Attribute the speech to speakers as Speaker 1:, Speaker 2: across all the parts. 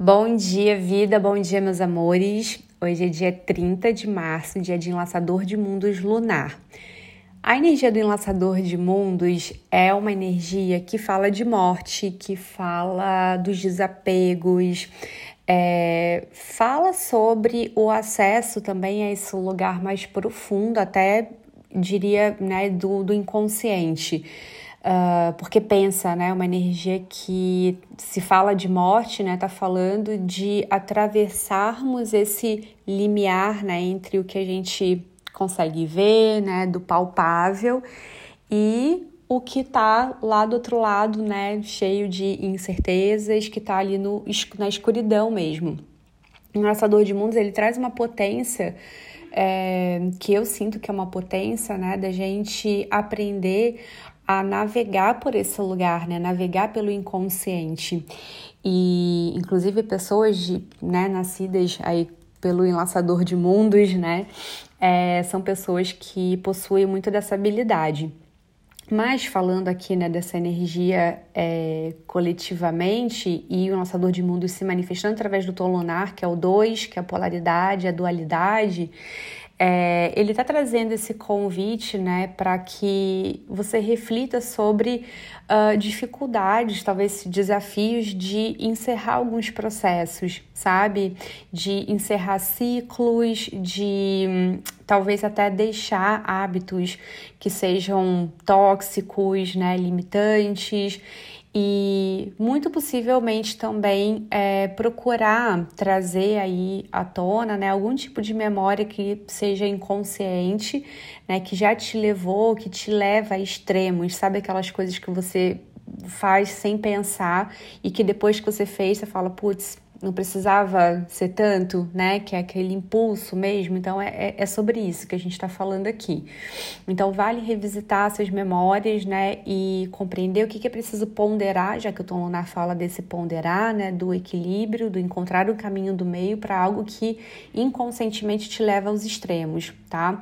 Speaker 1: Bom dia, vida, bom dia, meus amores. Hoje é dia 30 de março, dia de enlaçador de mundos lunar. A energia do enlaçador de mundos é uma energia que fala de morte, que fala dos desapegos, é, fala sobre o acesso também a esse lugar mais profundo, até diria, né, do, do inconsciente. Uh, porque pensa, né, uma energia que se fala de morte, né, tá falando de atravessarmos esse limiar, né, entre o que a gente consegue ver, né, do palpável e o que tá lá do outro lado, né, cheio de incertezas, que tá ali no, na escuridão mesmo. O Enlaçador de Mundos, ele traz uma potência é, que eu sinto que é uma potência, né, da gente aprender a navegar por esse lugar, né? Navegar pelo inconsciente. E inclusive pessoas de, né, nascidas aí pelo enlaçador de mundos, né? É, são pessoas que possuem muito dessa habilidade. Mas falando aqui né, dessa energia é, coletivamente e o lançador de mundos se manifestando através do tom lunar, que é o 2, que é a polaridade, a dualidade, é, ele está trazendo esse convite né, para que você reflita sobre uh, dificuldades, talvez desafios de encerrar alguns processos, sabe? De encerrar ciclos, de talvez até deixar hábitos que sejam tóxicos, né, limitantes e muito possivelmente também é, procurar trazer aí à tona né, algum tipo de memória que seja inconsciente, né, que já te levou, que te leva a extremos, sabe aquelas coisas que você faz sem pensar e que depois que você fez você fala, putz, não precisava ser tanto, né? Que é aquele impulso mesmo. Então, é, é, é sobre isso que a gente está falando aqui. Então, vale revisitar essas memórias, né? E compreender o que, que é preciso ponderar, já que o Tom Lunar fala desse ponderar, né? Do equilíbrio, do encontrar o caminho do meio para algo que inconscientemente te leva aos extremos, tá?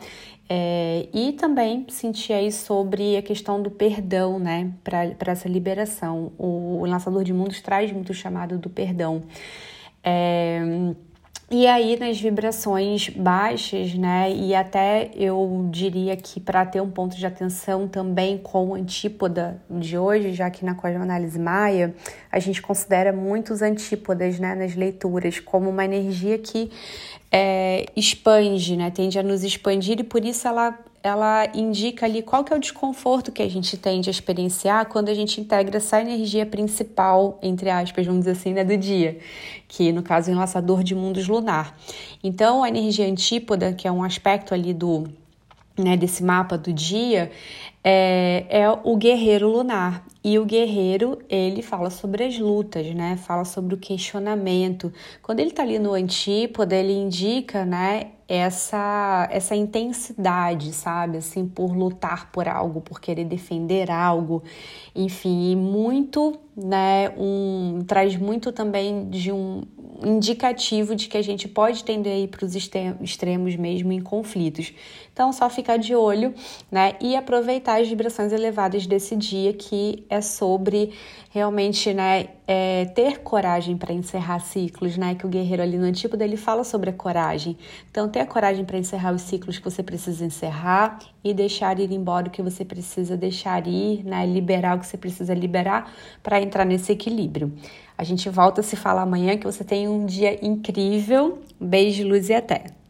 Speaker 1: É, e também sentir aí sobre a questão do perdão, né, para essa liberação. O, o Lançador de Mundos traz muito o chamado do perdão. É, e aí, nas vibrações baixas, né, e até eu diria que para ter um ponto de atenção também com o antípoda de hoje, já que na cosmoanálise maia, a gente considera muitos antípodas, né, nas leituras, como uma energia que é, expande, né? Tende a nos expandir e por isso ela, ela indica ali qual que é o desconforto que a gente tende a experienciar quando a gente integra essa energia principal, entre aspas, vamos dizer assim, né, do dia, que no caso é o enlaçador de mundos lunar. Então, a energia antípoda, que é um aspecto ali do né, desse mapa do dia, é, é o guerreiro lunar. E o guerreiro, ele fala sobre as lutas, né? Fala sobre o questionamento. Quando ele tá ali no antípoda, ele indica, né, essa essa intensidade, sabe? Assim, por lutar por algo, por querer defender algo. Enfim, muito, né, um traz muito também de um indicativo de que a gente pode tender aí para os extremos mesmo em conflitos. Então, só ficar de olho, né, e aproveitar as vibrações elevadas desse dia que é sobre realmente, né, é, ter coragem para encerrar ciclos, né, que o guerreiro ali no antigo dele fala sobre a coragem. Então, ter a coragem para encerrar os ciclos que você precisa encerrar e deixar ir embora o que você precisa deixar ir, né, liberar o que você precisa liberar para entrar nesse equilíbrio. A gente volta a se falar amanhã, que você tenha um dia incrível. Beijo, luz e até!